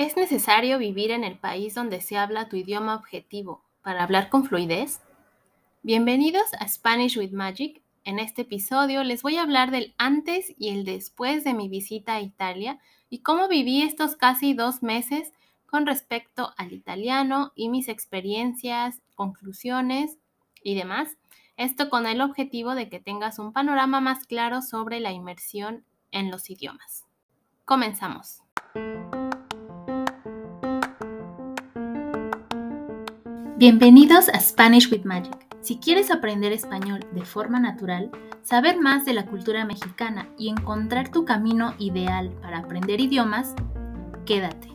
¿Es necesario vivir en el país donde se habla tu idioma objetivo para hablar con fluidez? Bienvenidos a Spanish with Magic. En este episodio les voy a hablar del antes y el después de mi visita a Italia y cómo viví estos casi dos meses con respecto al italiano y mis experiencias, conclusiones y demás. Esto con el objetivo de que tengas un panorama más claro sobre la inmersión en los idiomas. Comenzamos. Bienvenidos a Spanish with Magic. Si quieres aprender español de forma natural, saber más de la cultura mexicana y encontrar tu camino ideal para aprender idiomas, quédate.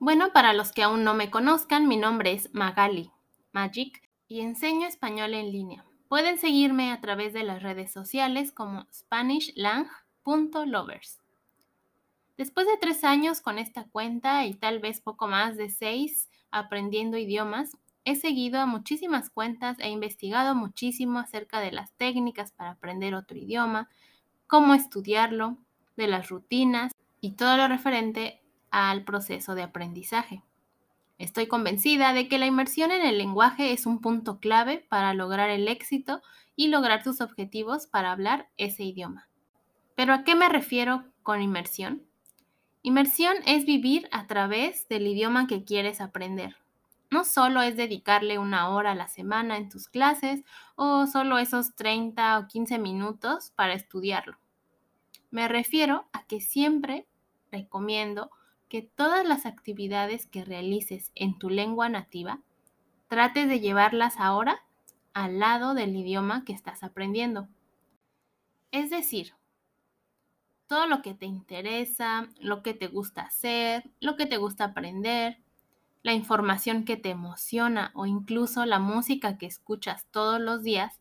Bueno, para los que aún no me conozcan, mi nombre es Magali Magic y enseño español en línea. Pueden seguirme a través de las redes sociales como SpanishLang.lovers. Después de tres años con esta cuenta y tal vez poco más de seis aprendiendo idiomas, he seguido a muchísimas cuentas e investigado muchísimo acerca de las técnicas para aprender otro idioma, cómo estudiarlo, de las rutinas y todo lo referente al proceso de aprendizaje. Estoy convencida de que la inmersión en el lenguaje es un punto clave para lograr el éxito y lograr tus objetivos para hablar ese idioma. ¿Pero a qué me refiero con inmersión? Inmersión es vivir a través del idioma que quieres aprender. No solo es dedicarle una hora a la semana en tus clases o solo esos 30 o 15 minutos para estudiarlo. Me refiero a que siempre recomiendo que todas las actividades que realices en tu lengua nativa, trates de llevarlas ahora al lado del idioma que estás aprendiendo. Es decir, todo lo que te interesa, lo que te gusta hacer, lo que te gusta aprender, la información que te emociona o incluso la música que escuchas todos los días,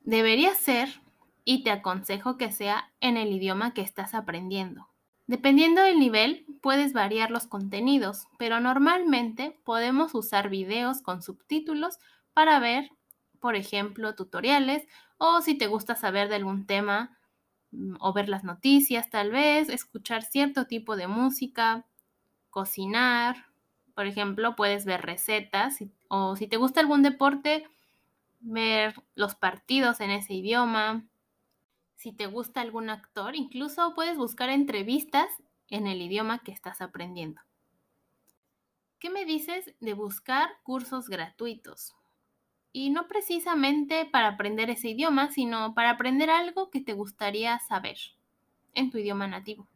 debería ser, y te aconsejo que sea, en el idioma que estás aprendiendo. Dependiendo del nivel, puedes variar los contenidos, pero normalmente podemos usar videos con subtítulos para ver, por ejemplo, tutoriales o si te gusta saber de algún tema, o ver las noticias tal vez, escuchar cierto tipo de música, cocinar, por ejemplo, puedes ver recetas o si te gusta algún deporte, ver los partidos en ese idioma. Si te gusta algún actor, incluso puedes buscar entrevistas en el idioma que estás aprendiendo. ¿Qué me dices de buscar cursos gratuitos? Y no precisamente para aprender ese idioma, sino para aprender algo que te gustaría saber en tu idioma nativo.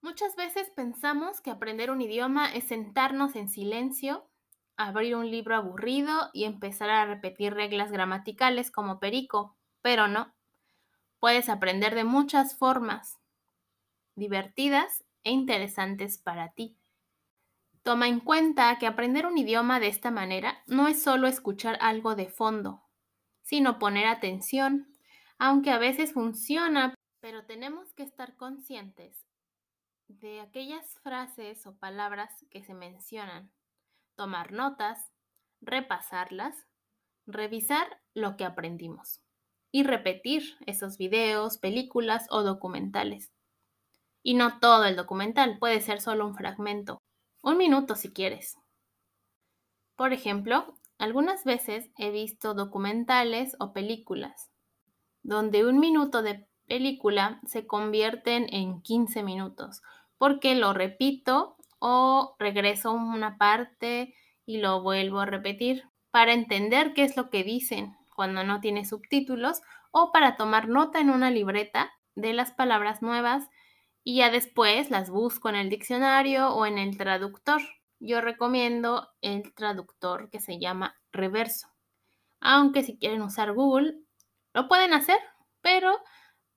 Muchas veces pensamos que aprender un idioma es sentarnos en silencio, abrir un libro aburrido y empezar a repetir reglas gramaticales como perico, pero no. Puedes aprender de muchas formas, divertidas e interesantes para ti. Toma en cuenta que aprender un idioma de esta manera no es solo escuchar algo de fondo, sino poner atención, aunque a veces funciona, pero tenemos que estar conscientes de aquellas frases o palabras que se mencionan, tomar notas, repasarlas, revisar lo que aprendimos y repetir esos videos, películas o documentales. Y no todo el documental, puede ser solo un fragmento. Un minuto si quieres. Por ejemplo, algunas veces he visto documentales o películas donde un minuto de película se convierten en 15 minutos porque lo repito o regreso una parte y lo vuelvo a repetir para entender qué es lo que dicen cuando no tiene subtítulos o para tomar nota en una libreta de las palabras nuevas y ya después las busco en el diccionario o en el traductor. Yo recomiendo el traductor que se llama reverso. Aunque si quieren usar Google, lo pueden hacer, pero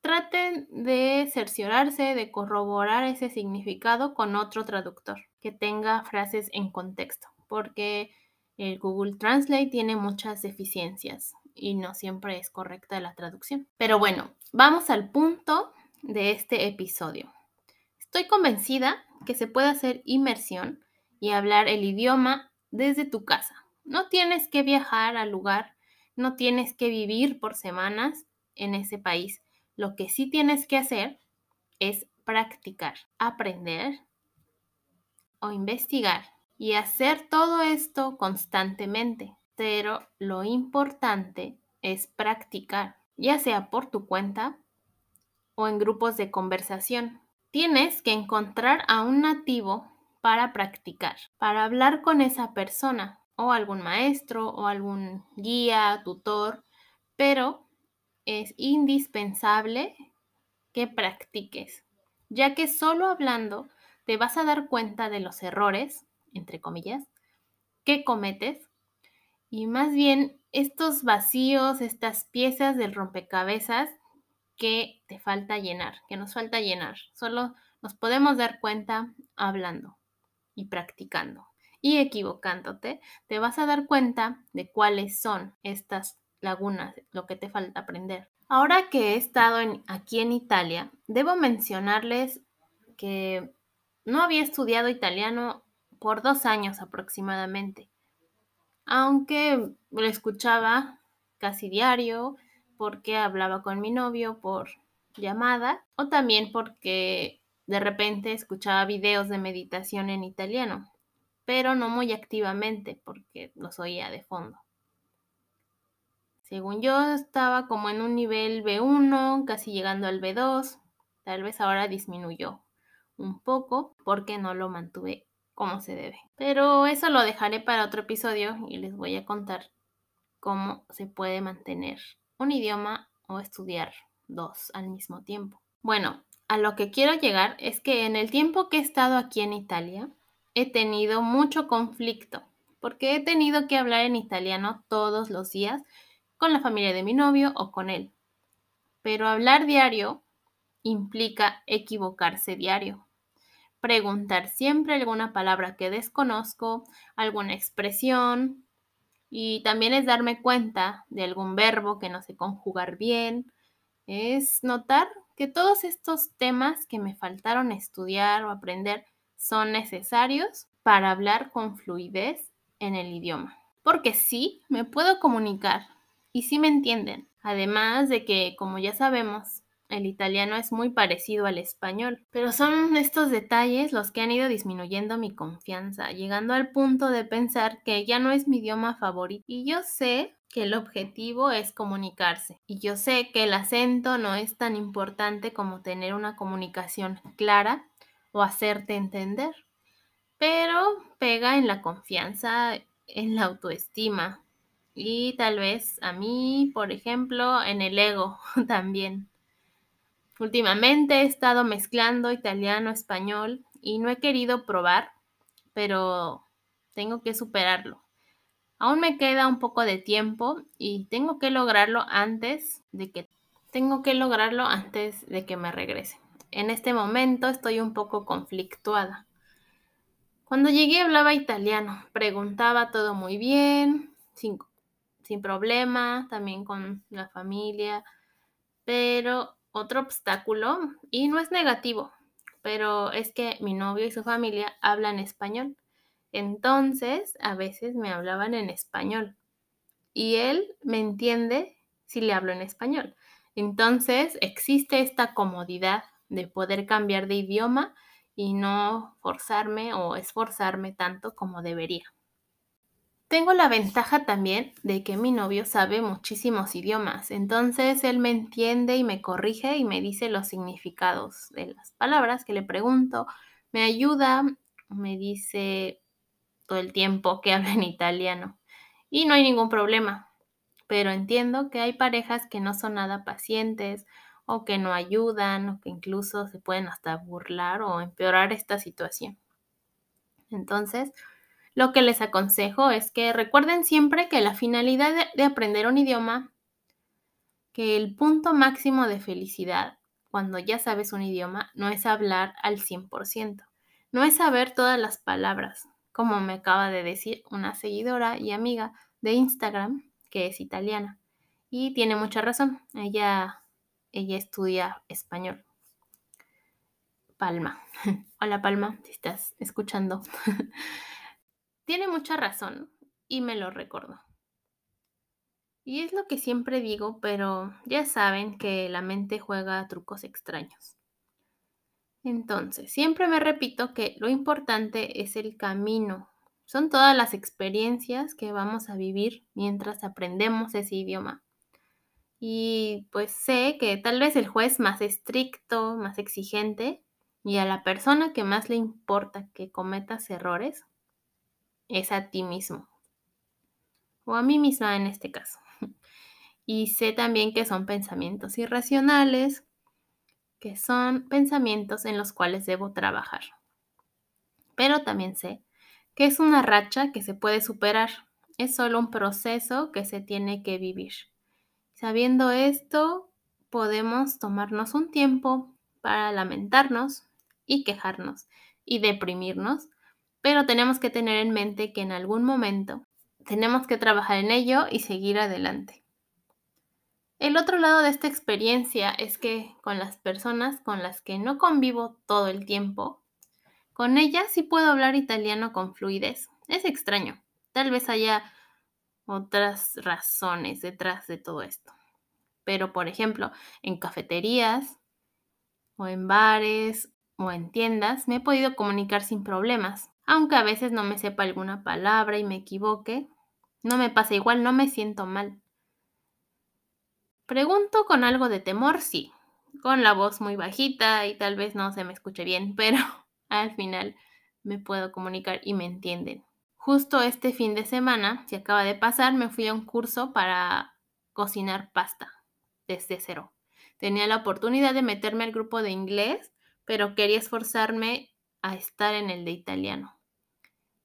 traten de cerciorarse de corroborar ese significado con otro traductor que tenga frases en contexto, porque el Google Translate tiene muchas deficiencias y no siempre es correcta la traducción. Pero bueno, vamos al punto de este episodio. Estoy convencida que se puede hacer inmersión y hablar el idioma desde tu casa. No tienes que viajar al lugar, no tienes que vivir por semanas en ese país. Lo que sí tienes que hacer es practicar, aprender o investigar y hacer todo esto constantemente. Pero lo importante es practicar, ya sea por tu cuenta o en grupos de conversación. Tienes que encontrar a un nativo para practicar, para hablar con esa persona o algún maestro o algún guía, tutor, pero es indispensable que practiques, ya que solo hablando te vas a dar cuenta de los errores, entre comillas, que cometes y más bien estos vacíos, estas piezas del rompecabezas que te falta llenar, que nos falta llenar. Solo nos podemos dar cuenta hablando y practicando y equivocándote, te vas a dar cuenta de cuáles son estas lagunas, lo que te falta aprender. Ahora que he estado aquí en Italia, debo mencionarles que no había estudiado italiano por dos años aproximadamente, aunque lo escuchaba casi diario porque hablaba con mi novio por llamada o también porque de repente escuchaba videos de meditación en italiano, pero no muy activamente porque los oía de fondo. Según yo estaba como en un nivel B1, casi llegando al B2, tal vez ahora disminuyó un poco porque no lo mantuve como se debe. Pero eso lo dejaré para otro episodio y les voy a contar cómo se puede mantener un idioma o estudiar dos al mismo tiempo. Bueno, a lo que quiero llegar es que en el tiempo que he estado aquí en Italia, he tenido mucho conflicto, porque he tenido que hablar en italiano todos los días con la familia de mi novio o con él. Pero hablar diario implica equivocarse diario. Preguntar siempre alguna palabra que desconozco, alguna expresión, y también es darme cuenta de algún verbo que no sé conjugar bien. Es notar que todos estos temas que me faltaron estudiar o aprender son necesarios para hablar con fluidez en el idioma. Porque sí, me puedo comunicar y sí me entienden. Además de que, como ya sabemos, el italiano es muy parecido al español, pero son estos detalles los que han ido disminuyendo mi confianza, llegando al punto de pensar que ya no es mi idioma favorito. Y yo sé que el objetivo es comunicarse. Y yo sé que el acento no es tan importante como tener una comunicación clara o hacerte entender, pero pega en la confianza, en la autoestima, y tal vez a mí, por ejemplo, en el ego también. Últimamente he estado mezclando italiano, español y no he querido probar, pero tengo que superarlo. Aún me queda un poco de tiempo y tengo que lograrlo antes de que tengo que lograrlo antes de que me regrese. En este momento estoy un poco conflictuada. Cuando llegué hablaba italiano, preguntaba todo muy bien, sin sin problema, también con la familia, pero otro obstáculo, y no es negativo, pero es que mi novio y su familia hablan español. Entonces, a veces me hablaban en español y él me entiende si le hablo en español. Entonces, existe esta comodidad de poder cambiar de idioma y no forzarme o esforzarme tanto como debería. Tengo la ventaja también de que mi novio sabe muchísimos idiomas, entonces él me entiende y me corrige y me dice los significados de las palabras que le pregunto, me ayuda, me dice todo el tiempo que habla en italiano y no hay ningún problema, pero entiendo que hay parejas que no son nada pacientes o que no ayudan o que incluso se pueden hasta burlar o empeorar esta situación. Entonces, lo que les aconsejo es que recuerden siempre que la finalidad de, aprender un idioma, que el punto máximo de felicidad cuando ya sabes un idioma no es hablar al 100%, no es saber todas las palabras, como me acaba de decir una seguidora y amiga de Instagram que es italiana. Y tiene mucha razón, ella, ella estudia español. Palma. Hola Palma, si estás escuchando. Tiene mucha razón y me lo recordó. Y es lo que siempre digo, pero ya saben que la mente juega trucos extraños. Entonces, siempre me repito que lo importante es el camino. Son todas las experiencias que vamos a vivir mientras aprendemos ese idioma. Y pues sé que tal vez el juez más estricto, más exigente, y a la persona que más le importa que cometas errores, es a ti mismo. O a mí misma en este caso. Y sé también que son pensamientos irracionales, que son pensamientos en los cuales debo trabajar. Pero también sé que es una racha que se puede superar. Es solo un proceso que se tiene que vivir. Sabiendo esto, podemos tomarnos un tiempo para lamentarnos y quejarnos y deprimirnos, pero tenemos que tener en mente que en algún momento tenemos que trabajar en ello y seguir adelante. El otro lado de esta experiencia es que con las personas con las que no convivo todo el tiempo, con ellas sí puedo hablar italiano con fluidez. Es extraño. Tal vez haya otras razones detrás de todo esto. Pero, por ejemplo, en cafeterías o en bares o en tiendas me he podido comunicar sin problemas. Aunque a veces no me sepa alguna palabra y me equivoque, no me pasa igual, no me siento mal. Pregunto con algo de temor, sí, con la voz muy bajita y tal vez no se me escuche bien, pero al final me puedo comunicar y me entienden. Justo este fin de semana, si acaba de pasar, me fui a un curso para cocinar pasta desde cero. Tenía la oportunidad de meterme al grupo de inglés, pero quería esforzarme a estar en el de italiano.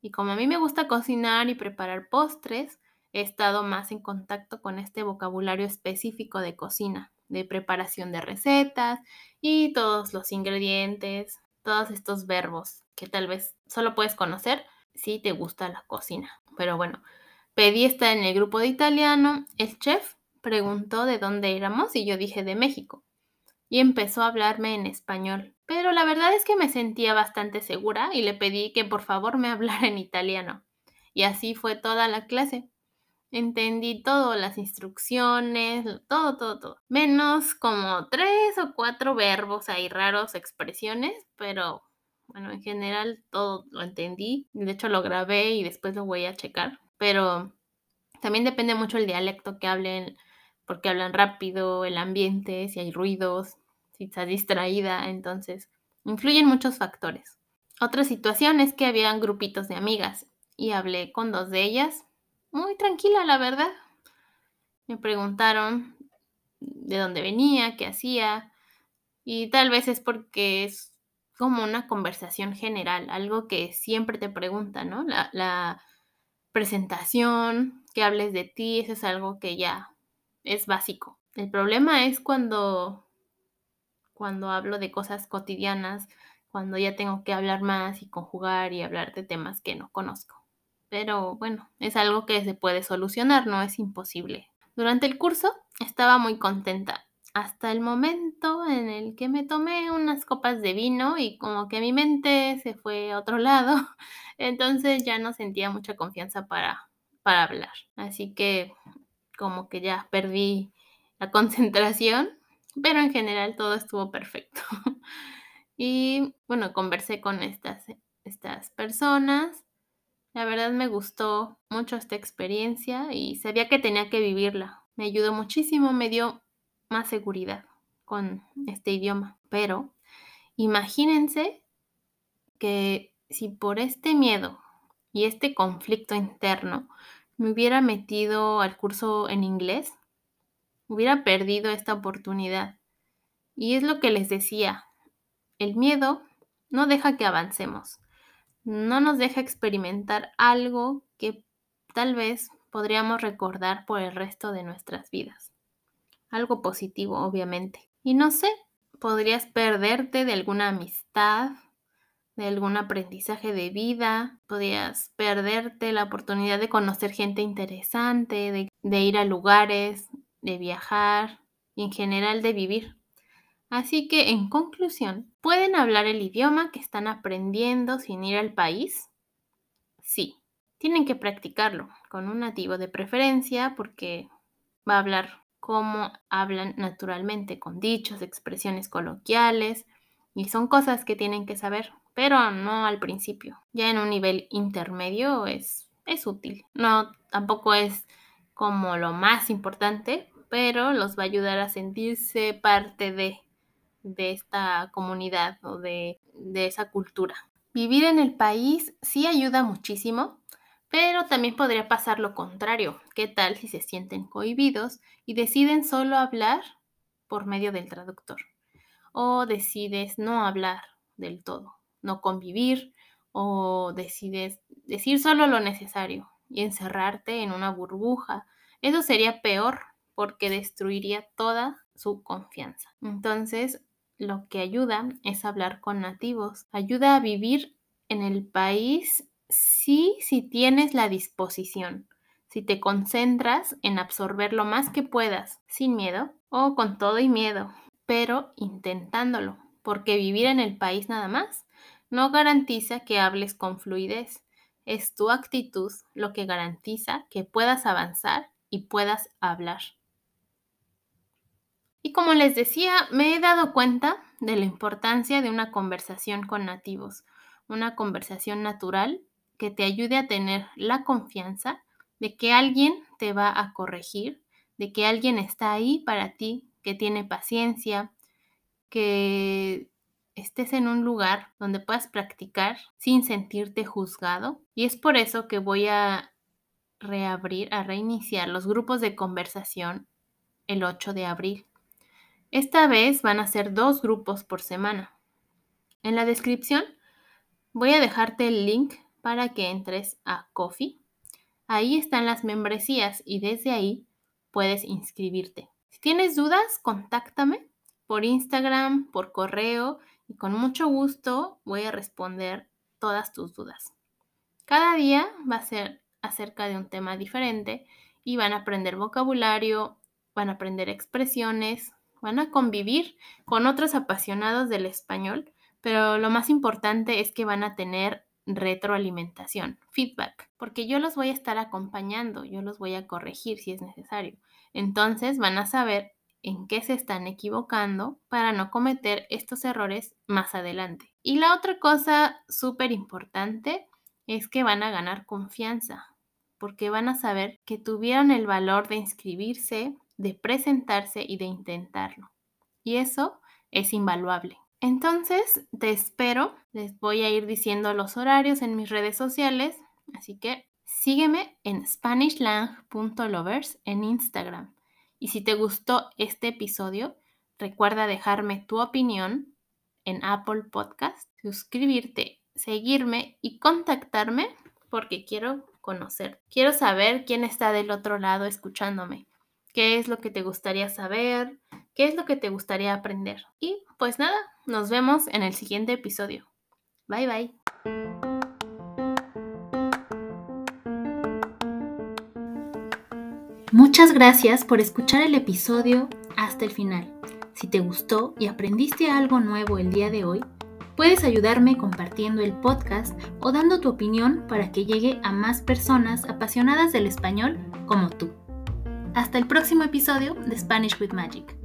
Y como a mí me gusta cocinar y preparar postres, he estado más en contacto con este vocabulario específico de cocina, de preparación de recetas y todos los ingredientes, todos estos verbos que tal vez solo puedes conocer si te gusta la cocina. Pero bueno, pedí estar en el grupo de italiano. El chef preguntó de dónde éramos y yo dije de México. Y empezó a hablarme en español. Pero la verdad es que me sentía bastante segura y le pedí que por favor me hablara en italiano. Y así fue toda la clase. Entendí todo, las instrucciones, todo, todo, todo. Menos como tres o cuatro verbos ahí raros, expresiones, pero bueno, en general todo lo entendí. De hecho, lo grabé y después lo voy a checar. Pero también depende mucho el dialecto que hablen, porque hablan rápido, el ambiente, si hay ruidos, estás distraída. Entonces, influyen muchos factores. Otra situación es que habían grupitos de amigas y hablé con dos de ellas. Muy tranquila, la verdad. Me preguntaron de dónde venía, qué hacía. Y tal vez es porque es como una conversación general, algo que siempre te preguntan, ¿no? La, presentación, que hables de ti, eso es algo que ya es básico. El problema es cuando, cuando hablo de cosas cotidianas, cuando ya tengo que hablar más y conjugar y hablar de temas que no conozco. Pero bueno, es algo que se puede solucionar, no es imposible. Durante el curso estaba muy contenta hasta el momento en el que me tomé unas copas de vino y como que mi mente se fue a otro lado, entonces ya no sentía mucha confianza para, para hablar. Así que como que ya perdí la concentración, pero en general todo estuvo perfecto. y bueno, conversé con estas, estas personas. La verdad me gustó mucho esta experiencia y sabía que tenía que vivirla. Me ayudó muchísimo, me dio más seguridad con este idioma. Pero imagínense que si por este miedo y este conflicto interno me hubiera metido al curso en inglés, hubiera perdido esta oportunidad. Y es lo que les decía, el miedo no deja que avancemos, no nos deja experimentar algo que tal vez podríamos recordar por el resto de nuestras vidas algo positivo, obviamente. Y no sé, podrías perderte de alguna amistad, de algún aprendizaje de vida, podrías perderte la oportunidad de conocer gente interesante, de, de ir a lugares, de viajar y en general de vivir. Así que, en conclusión, ¿pueden hablar el idioma que están aprendiendo sin ir al país? Sí, tienen que practicarlo con un nativo de preferencia porque va a hablar cómo hablan naturalmente, con dichos, expresiones coloquiales, Y son cosas que tienen que saber, pero no al principio. Ya en un nivel intermedio es, es útil. No, tampoco es como lo más importante, pero los va a ayudar a sentirse parte de, de esta comunidad o de, de esa cultura. Vivir en el país sí ayuda muchísimo, pero también podría pasar lo contrario. ¿Qué tal si se sienten cohibidos y deciden solo hablar por medio del traductor? O decides no hablar del todo, no convivir, o decides decir solo lo necesario y encerrarte en una burbuja. Eso sería peor porque destruiría toda su confianza. Entonces, lo que ayuda es hablar con nativos. Ayuda a vivir en el país sí si tienes la disposición, si te concentras en absorber lo más que puedas, sin miedo o con todo y miedo, pero intentándolo, porque vivir en el país nada más no garantiza que hables con fluidez. Es tu actitud lo que garantiza que puedas avanzar y puedas hablar. Y como les decía, me he dado cuenta de la importancia de una conversación con nativos, una conversación natural que te ayude a tener la confianza de que alguien te va a corregir, de que alguien está ahí para ti, que tiene paciencia, que estés en un lugar donde puedas practicar sin sentirte juzgado. Y es por eso que voy a reabrir, a reiniciar los grupos de conversación el 8 de abril. Esta vez van a ser dos grupos por semana. En la descripción voy a dejarte el link para que entres a Coffee. Ahí están las membresías y desde ahí puedes inscribirte. Si tienes dudas, contáctame por Instagram, por correo y con mucho gusto voy a responder todas tus dudas. Cada día va a ser acerca de un tema diferente y van a aprender vocabulario, van a aprender expresiones, van a convivir con otros apasionados del español, pero lo más importante es que van a tener retroalimentación, feedback, porque yo los voy a estar acompañando, yo los voy a corregir si es necesario. Entonces van a saber en qué se están equivocando para no cometer estos errores más adelante. Y la otra cosa súper importante es que van a ganar confianza, porque van a saber que tuvieron el valor de inscribirse, de presentarse y de intentarlo. Y eso es invaluable. Entonces, te espero. Les voy a ir diciendo los horarios en mis redes sociales. Así que sígueme en SpanishLang.lovers en Instagram. Y si te gustó este episodio, recuerda dejarme tu opinión en Apple Podcast, suscribirte, seguirme y contactarme porque quiero conocer. Quiero saber quién está del otro lado escuchándome. ¿Qué es lo que te gustaría saber? ¿Qué es lo que te gustaría aprender? Y pues nada, nos vemos en el siguiente episodio. Bye bye. Muchas gracias por escuchar el episodio hasta el final. Si te gustó y aprendiste algo nuevo el día de hoy, puedes ayudarme compartiendo el podcast o dando tu opinión para que llegue a más personas apasionadas del español como tú. Hasta el próximo episodio de Spanish with Magic.